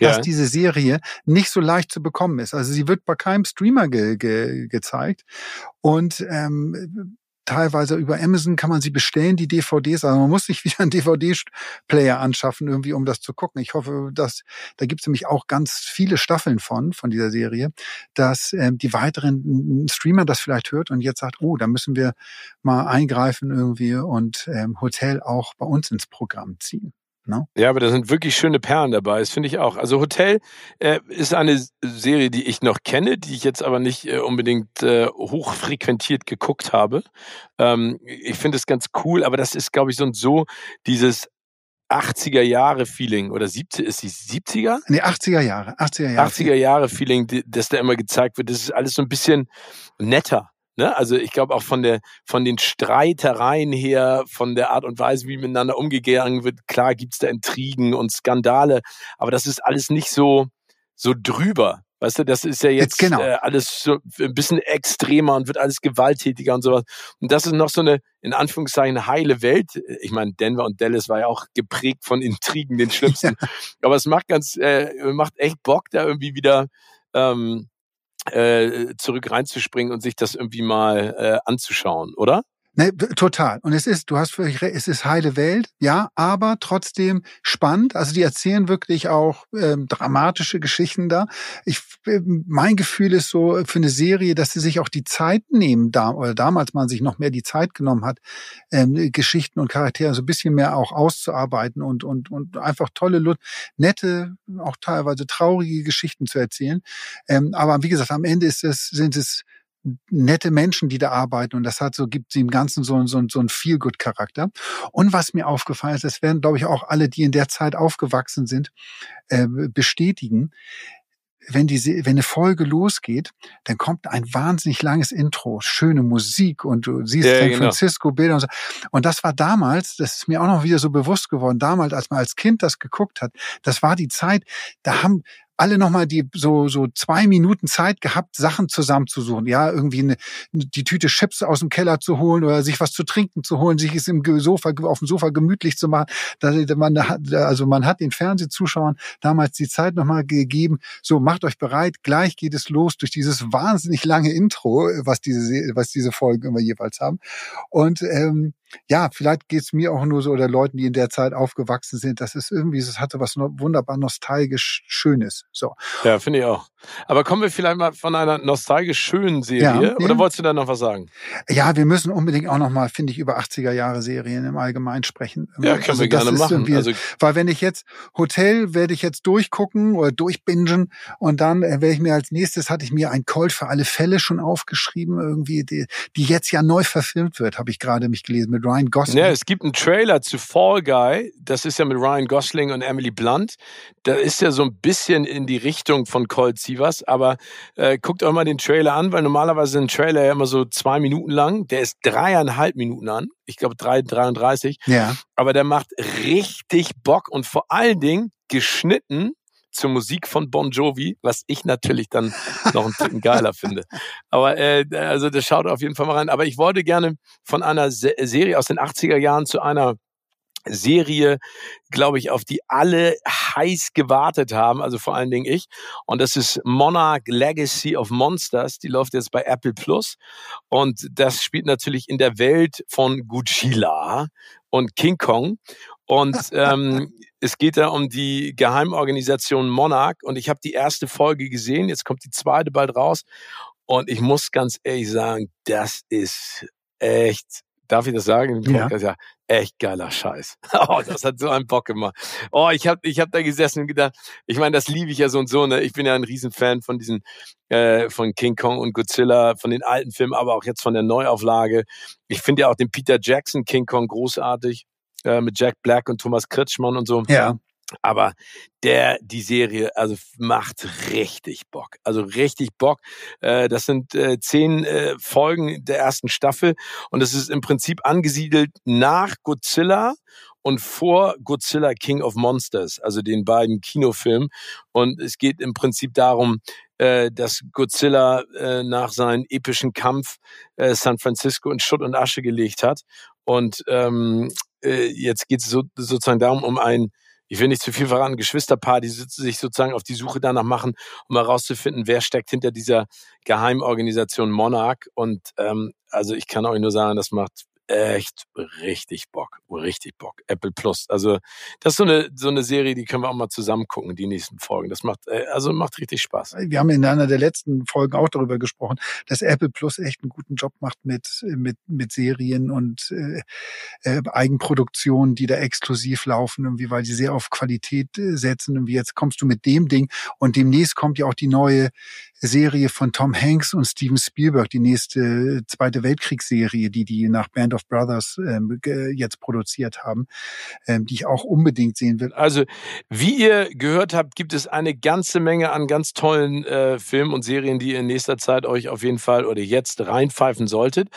dass ja. diese Serie nicht so leicht zu bekommen ist. Also sie wird bei keinem Streamer ge ge gezeigt und ähm, teilweise über Amazon kann man sie bestellen, die DVDs. Also man muss sich wieder einen DVD-Player anschaffen, irgendwie, um das zu gucken. Ich hoffe, dass da gibt es nämlich auch ganz viele Staffeln von, von dieser Serie, dass ähm, die weiteren Streamer das vielleicht hört und jetzt sagt, oh, da müssen wir mal eingreifen irgendwie und ähm, Hotel auch bei uns ins Programm ziehen. No? Ja, aber da sind wirklich schöne Perlen dabei, das finde ich auch. Also Hotel äh, ist eine Serie, die ich noch kenne, die ich jetzt aber nicht äh, unbedingt äh, hochfrequentiert geguckt habe. Ähm, ich finde es ganz cool, aber das ist, glaube ich, so und so dieses 80er Jahre Feeling oder 70 ist die 70er? Nee, 80er Jahre, 80er Jahre. 80er Jahre Feeling, das da immer gezeigt wird, das ist alles so ein bisschen netter. Ne? Also ich glaube auch von der von den Streitereien her, von der Art und Weise, wie miteinander umgegangen wird, klar gibt's da Intrigen und Skandale, aber das ist alles nicht so so drüber. Weißt du, das ist ja jetzt genau. äh, alles so ein bisschen extremer und wird alles gewalttätiger und sowas. Und das ist noch so eine, in Anführungszeichen, heile Welt. Ich meine, Denver und Dallas war ja auch geprägt von Intrigen, den schlimmsten. Ja. Aber es macht ganz, äh, macht echt Bock, da irgendwie wieder ähm, äh, zurück reinzuspringen und sich das irgendwie mal äh, anzuschauen, oder? Ne, total. Und es ist, du hast völlig recht, es ist heile Welt, ja, aber trotzdem spannend. Also die erzählen wirklich auch ähm, dramatische Geschichten da. Ich, äh, mein Gefühl ist so für eine Serie, dass sie sich auch die Zeit nehmen, da, oder damals man sich noch mehr die Zeit genommen hat, ähm, Geschichten und Charaktere so ein bisschen mehr auch auszuarbeiten und, und, und einfach tolle, nette, auch teilweise traurige Geschichten zu erzählen. Ähm, aber wie gesagt, am Ende ist es, sind es nette Menschen, die da arbeiten und das hat so, gibt sie im Ganzen so, so, so einen Feel-Good-Charakter. Und was mir aufgefallen ist, das werden, glaube ich, auch alle, die in der Zeit aufgewachsen sind, äh, bestätigen, wenn die, wenn eine Folge losgeht, dann kommt ein wahnsinnig langes Intro, schöne Musik und du siehst ja, San genau. Francisco Bilder und so. Und das war damals, das ist mir auch noch wieder so bewusst geworden, damals, als man als Kind das geguckt hat, das war die Zeit, da haben, alle nochmal die so so zwei Minuten Zeit gehabt, Sachen zusammenzusuchen. Ja, irgendwie eine, die Tüte Chips aus dem Keller zu holen oder sich was zu trinken zu holen, sich es im Sofa auf dem Sofa gemütlich zu machen. Man hat, also man hat den Fernsehzuschauern damals die Zeit nochmal gegeben. So macht euch bereit, gleich geht es los durch dieses wahnsinnig lange Intro, was diese was diese Folgen immer jeweils haben. Und ähm, ja, vielleicht geht's mir auch nur so oder Leuten, die in der Zeit aufgewachsen sind. Das ist irgendwie, es hatte was wunderbar nostalgisch Schönes. So. Ja, finde ich auch. Aber kommen wir vielleicht mal von einer nostalgisch schönen Serie ja, oder ja. wolltest du da noch was sagen? Ja, wir müssen unbedingt auch noch mal, finde ich, über 80er Jahre Serien im Allgemeinen sprechen. Ja, können also wir gerne machen. Also weil wenn ich jetzt Hotel werde ich jetzt durchgucken oder durchbingen und dann äh, werde ich mir als nächstes hatte ich mir ein Cold für alle Fälle schon aufgeschrieben irgendwie, die, die jetzt ja neu verfilmt wird, habe ich gerade mich gelesen mit Ryan Gosling. Ja, es gibt einen Trailer zu Fall Guy. Das ist ja mit Ryan Gosling und Emily Blunt. Da ist ja so ein bisschen in die Richtung von Cold Sievers. Aber äh, guckt euch mal den Trailer an, weil normalerweise ein Trailer ja immer so zwei Minuten lang. Der ist dreieinhalb Minuten an. Ich glaube drei, 33. Ja. Aber der macht richtig Bock und vor allen Dingen geschnitten zur Musik von Bon Jovi, was ich natürlich dann noch einen Ticken geiler finde. Aber äh, also das schaut auf jeden Fall mal rein. Aber ich wollte gerne von einer Se Serie aus den 80er Jahren zu einer Serie, glaube ich, auf die alle heiß gewartet haben, also vor allen Dingen ich. Und das ist Monarch Legacy of Monsters. Die läuft jetzt bei Apple Plus. Und das spielt natürlich in der Welt von Godzilla und King Kong. Und ähm, es geht da um die Geheimorganisation Monarch. Und ich habe die erste Folge gesehen. Jetzt kommt die zweite bald raus. Und ich muss ganz ehrlich sagen, das ist echt darf ich das sagen? Ja. ja. echt geiler Scheiß. Oh, das hat so einen Bock gemacht. Oh, ich habe ich hab da gesessen und gedacht, ich meine, das liebe ich ja so und so. Ne? Ich bin ja ein Riesenfan von diesen, äh, von King Kong und Godzilla, von den alten Filmen, aber auch jetzt von der Neuauflage. Ich finde ja auch den Peter Jackson King Kong großartig äh, mit Jack Black und Thomas Kretschmann und so. Ja. Aber der, die Serie, also macht richtig Bock. Also richtig Bock. Äh, das sind äh, zehn äh, Folgen der ersten Staffel und es ist im Prinzip angesiedelt nach Godzilla und vor Godzilla King of Monsters, also den beiden Kinofilmen. Und es geht im Prinzip darum, äh, dass Godzilla äh, nach seinem epischen Kampf äh, San Francisco in Schutt und Asche gelegt hat. Und ähm, äh, jetzt geht es so, sozusagen darum, um ein ich will nicht zu viel verraten, Geschwisterpaar, die sich sozusagen auf die Suche danach machen, um herauszufinden, wer steckt hinter dieser Geheimorganisation Monarch. Und ähm, also ich kann euch nur sagen, das macht echt richtig Bock, richtig Bock. Apple Plus. Also das ist so eine so eine Serie, die können wir auch mal zusammen gucken, die nächsten Folgen. Das macht äh, also macht richtig Spaß. Wir haben in einer der letzten Folgen auch darüber gesprochen, dass Apple Plus echt einen guten Job macht mit mit mit Serien und äh, äh, Eigenproduktionen, die da exklusiv laufen, irgendwie, weil die sehr auf Qualität äh, setzen. Und jetzt kommst du mit dem Ding und demnächst kommt ja auch die neue Serie von Tom Hanks und Steven Spielberg, die nächste Zweite Weltkriegsserie, die die nach Band Of Brothers ähm, jetzt produziert haben, ähm, die ich auch unbedingt sehen will. Also, wie ihr gehört habt, gibt es eine ganze Menge an ganz tollen äh, Filmen und Serien, die ihr in nächster Zeit euch auf jeden Fall oder jetzt reinpfeifen solltet.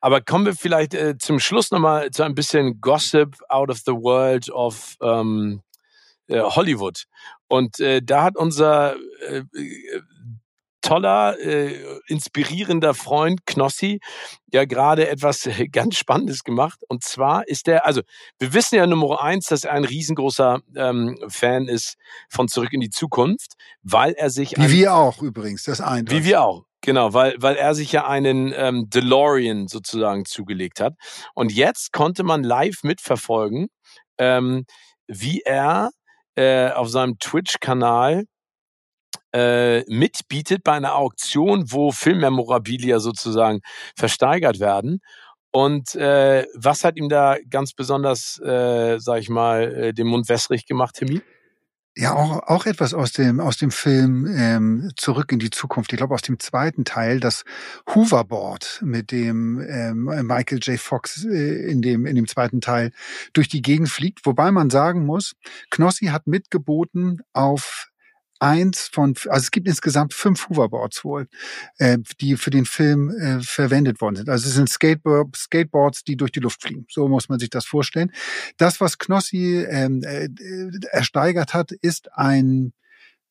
Aber kommen wir vielleicht äh, zum Schluss nochmal zu ein bisschen Gossip out of the world of ähm, äh, Hollywood. Und äh, da hat unser äh, toller, äh, inspirierender Freund Knossi ja gerade etwas äh, ganz Spannendes gemacht. Und zwar ist er, also wir wissen ja Nummer eins, dass er ein riesengroßer ähm, Fan ist von Zurück in die Zukunft, weil er sich... Wie wir auch übrigens, das eine. Wie wir auch. Genau, weil, weil er sich ja einen ähm, DeLorean sozusagen zugelegt hat. Und jetzt konnte man live mitverfolgen, ähm, wie er äh, auf seinem Twitch-Kanal äh, mitbietet bei einer Auktion, wo Filmmemorabilia sozusagen versteigert werden. Und äh, was hat ihm da ganz besonders, äh, sag ich mal, äh, den Mund wässrig gemacht, Timmy? Ja, auch, auch etwas aus dem, aus dem Film ähm, Zurück in die Zukunft. Ich glaube, aus dem zweiten Teil, das Hooverboard, mit dem ähm, Michael J. Fox äh, in, dem, in dem zweiten Teil durch die Gegend fliegt. Wobei man sagen muss, Knossi hat mitgeboten auf eins von, also es gibt insgesamt fünf Hoverboards wohl, äh, die für den Film äh, verwendet worden sind. Also es sind Skateboard, Skateboards, die durch die Luft fliegen. So muss man sich das vorstellen. Das, was Knossi ähm, äh, ersteigert hat, ist ein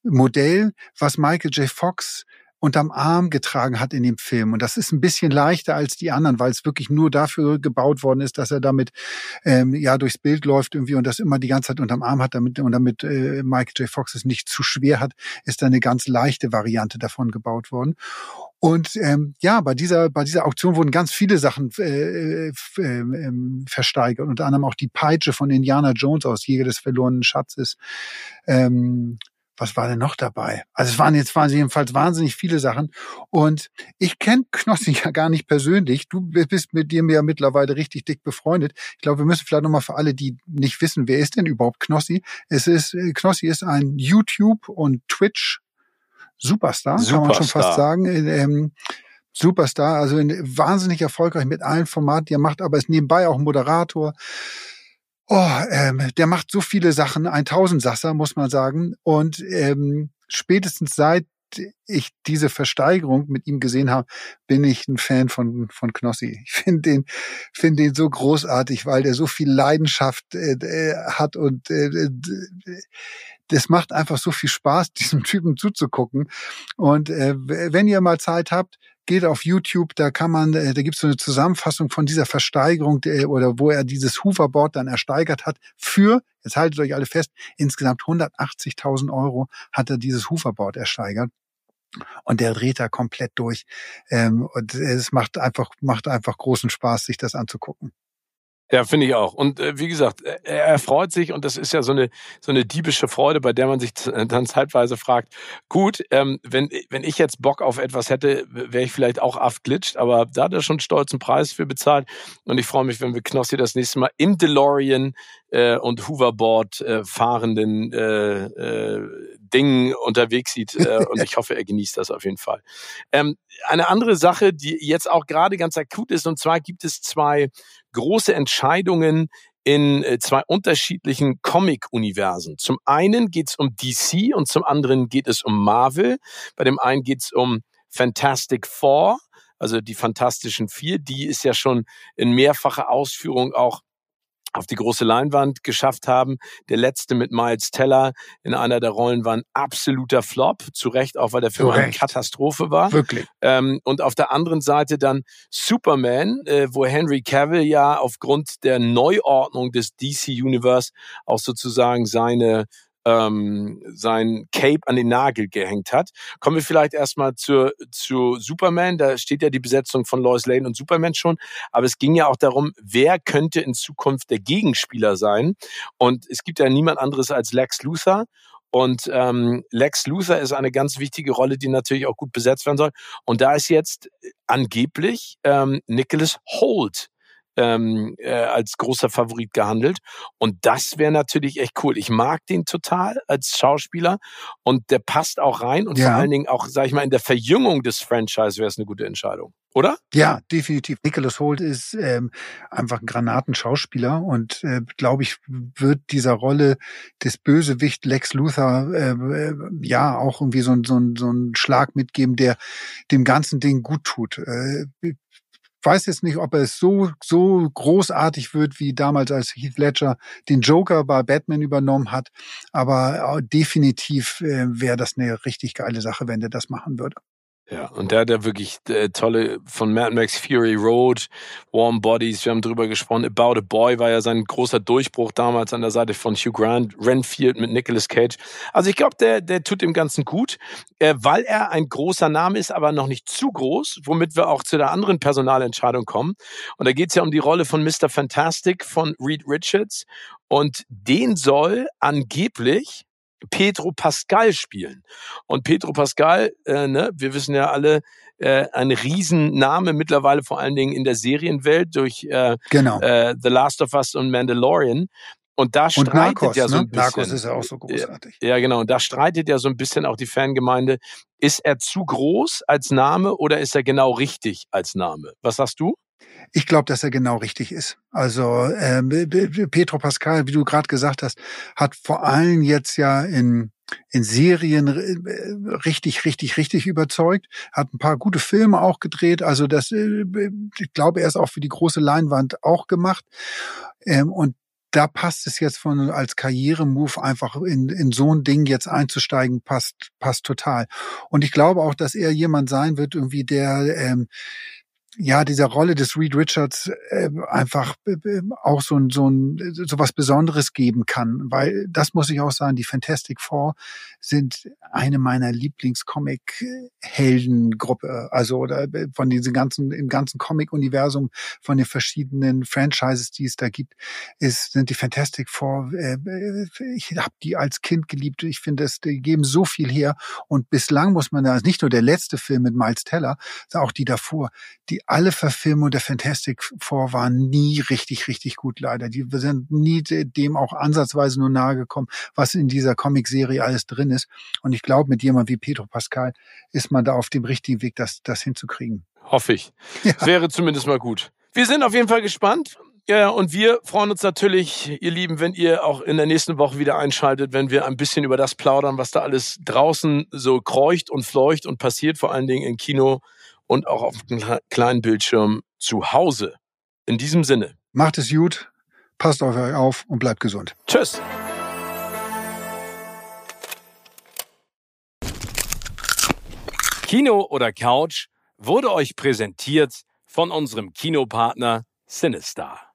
Modell, was Michael J. Fox unterm Arm getragen hat in dem Film. Und das ist ein bisschen leichter als die anderen, weil es wirklich nur dafür gebaut worden ist, dass er damit ähm, ja durchs Bild läuft irgendwie und das immer die ganze Zeit unterm Arm hat, damit und damit äh, Michael J. Fox es nicht zu schwer hat, ist da eine ganz leichte Variante davon gebaut worden. Und ähm, ja, bei dieser bei dieser Auktion wurden ganz viele Sachen äh, äh, ähm, versteigert, unter anderem auch die Peitsche von Indiana Jones aus Jäger des verlorenen Schatzes. Ähm, was war denn noch dabei? Also es waren jetzt waren jedenfalls wahnsinnig viele Sachen. Und ich kenne Knossi ja gar nicht persönlich. Du bist mit dir ja mittlerweile richtig dick befreundet. Ich glaube, wir müssen vielleicht nochmal für alle, die nicht wissen, wer ist denn überhaupt Knossi? Es ist, äh, Knossi ist ein YouTube und Twitch Superstar, Superstar. kann man schon fast sagen. Ähm, Superstar, also wahnsinnig erfolgreich mit allen Formaten, die er macht, aber ist nebenbei auch Moderator Oh, ähm, der macht so viele Sachen, ein Tausendsasser, muss man sagen. Und ähm, spätestens seit ich diese Versteigerung mit ihm gesehen habe, bin ich ein Fan von, von Knossi. Ich finde den, finde den so großartig, weil der so viel Leidenschaft äh, äh hat und äh, das macht einfach so viel Spaß, diesem Typen zuzugucken. Und äh, wenn ihr mal Zeit habt, geht auf YouTube, da kann man, äh, da gibt es so eine Zusammenfassung von dieser Versteigerung der, oder wo er dieses Hoverboard dann ersteigert hat für, jetzt haltet euch alle fest, insgesamt 180.000 Euro hat er dieses Hoverboard ersteigert. Und der dreht da komplett durch. Ähm, und es macht einfach, macht einfach großen Spaß, sich das anzugucken. Ja, finde ich auch. Und äh, wie gesagt, er, er freut sich und das ist ja so eine so eine diebische Freude, bei der man sich äh, dann zeitweise fragt: Gut, ähm, wenn wenn ich jetzt Bock auf etwas hätte, wäre ich vielleicht auch glitscht, aber da hat er schon stolzen Preis für bezahlt und ich freue mich, wenn wir Knossi das nächste Mal im DeLorean äh, und Hoverboard äh, fahrenden äh, äh, Dingen unterwegs sieht äh, und ich hoffe, er genießt das auf jeden Fall. Ähm, eine andere Sache, die jetzt auch gerade ganz akut ist, und zwar gibt es zwei große Entscheidungen in äh, zwei unterschiedlichen Comic-Universen. Zum einen geht es um DC und zum anderen geht es um Marvel. Bei dem einen geht es um Fantastic Four, also die Fantastischen Vier. Die ist ja schon in mehrfacher Ausführung auch auf die große Leinwand geschafft haben. Der letzte mit Miles Teller in einer der Rollen war ein absoluter Flop, zu Recht auch, weil der Film eine Katastrophe war. Wirklich. Ähm, und auf der anderen Seite dann Superman, äh, wo Henry Cavill ja aufgrund der Neuordnung des DC Universe auch sozusagen seine ähm, sein Cape an den Nagel gehängt hat. Kommen wir vielleicht erstmal zu, zu Superman. Da steht ja die Besetzung von Lois Lane und Superman schon. Aber es ging ja auch darum, wer könnte in Zukunft der Gegenspieler sein. Und es gibt ja niemand anderes als Lex Luthor. Und ähm, Lex Luthor ist eine ganz wichtige Rolle, die natürlich auch gut besetzt werden soll. Und da ist jetzt angeblich ähm, Nicholas Holt ähm, äh, als großer Favorit gehandelt. Und das wäre natürlich echt cool. Ich mag den total als Schauspieler und der passt auch rein und ja. vor allen Dingen auch, sag ich mal, in der Verjüngung des Franchise wäre es eine gute Entscheidung oder? Ja, definitiv. Nicholas Holt ist ähm, einfach ein Granatenschauspieler und äh, glaube ich, wird dieser Rolle des Bösewicht Lex Luthor äh, äh, ja auch irgendwie so, so, so einen Schlag mitgeben, der dem ganzen Ding gut tut. Äh, weiß jetzt nicht, ob es so, so großartig wird, wie damals, als Heath Ledger den Joker bei Batman übernommen hat. Aber äh, definitiv äh, wäre das eine richtig geile Sache, wenn der das machen würde. Ja, und der hat ja wirklich äh, tolle von Mad Max Fury Road, Warm Bodies, wir haben drüber gesprochen. About a Boy war ja sein großer Durchbruch damals an der Seite von Hugh Grant, Renfield mit Nicolas Cage. Also ich glaube, der, der tut dem Ganzen gut, äh, weil er ein großer Name ist, aber noch nicht zu groß, womit wir auch zu der anderen Personalentscheidung kommen. Und da geht's ja um die Rolle von Mr. Fantastic von Reed Richards. Und den soll angeblich Pedro Pascal spielen. Und Pedro Pascal, äh, ne, wir wissen ja alle, äh, ein Riesenname mittlerweile vor allen Dingen in der Serienwelt durch äh, genau. äh, The Last of Us und Mandalorian. Und da streitet Narcos, ja so ein ne? bisschen. Narcos ist ja auch so großartig. Ja, genau. Und da streitet ja so ein bisschen auch die Fangemeinde. Ist er zu groß als Name oder ist er genau richtig als Name? Was sagst du? Ich glaube, dass er genau richtig ist. Also äh, Petro Pascal, wie du gerade gesagt hast, hat vor allem jetzt ja in in Serien äh, richtig, richtig, richtig überzeugt, hat ein paar gute Filme auch gedreht. Also das, äh, ich glaube, er ist auch für die große Leinwand auch gemacht. Ähm, und da passt es jetzt von als Karrieremove einfach in, in so ein Ding jetzt einzusteigen, passt, passt total. Und ich glaube auch, dass er jemand sein wird, irgendwie, der ähm, ja, dieser Rolle des Reed Richards äh, einfach äh, auch so ein, so ein, so was Besonderes geben kann, weil das muss ich auch sagen, die Fantastic Four sind eine meiner Lieblingscomic-Heldengruppe, also oder äh, von diesem ganzen, im ganzen Comic-Universum, von den verschiedenen Franchises, die es da gibt, ist, sind die Fantastic Four, äh, ich habe die als Kind geliebt, ich finde, es, die geben so viel her. Und bislang muss man da, nicht nur der letzte Film mit Miles Teller, auch die davor, die alle Verfilmungen der Fantastic Four waren nie richtig, richtig gut leider. Die sind nie dem auch ansatzweise nur nahe gekommen, was in dieser Comicserie alles drin ist. Und ich glaube, mit jemand wie Pedro Pascal ist man da auf dem richtigen Weg, das, das hinzukriegen. Hoffe ich. Ja. Wäre zumindest mal gut. Wir sind auf jeden Fall gespannt. Ja, und wir freuen uns natürlich, ihr Lieben, wenn ihr auch in der nächsten Woche wieder einschaltet, wenn wir ein bisschen über das plaudern, was da alles draußen so kreucht und fleucht und passiert, vor allen Dingen im Kino und auch auf dem kleinen Bildschirm zu Hause. In diesem Sinne. Macht es gut, passt auf euch auf und bleibt gesund. Tschüss. Kino oder Couch wurde euch präsentiert von unserem Kinopartner Sinistar.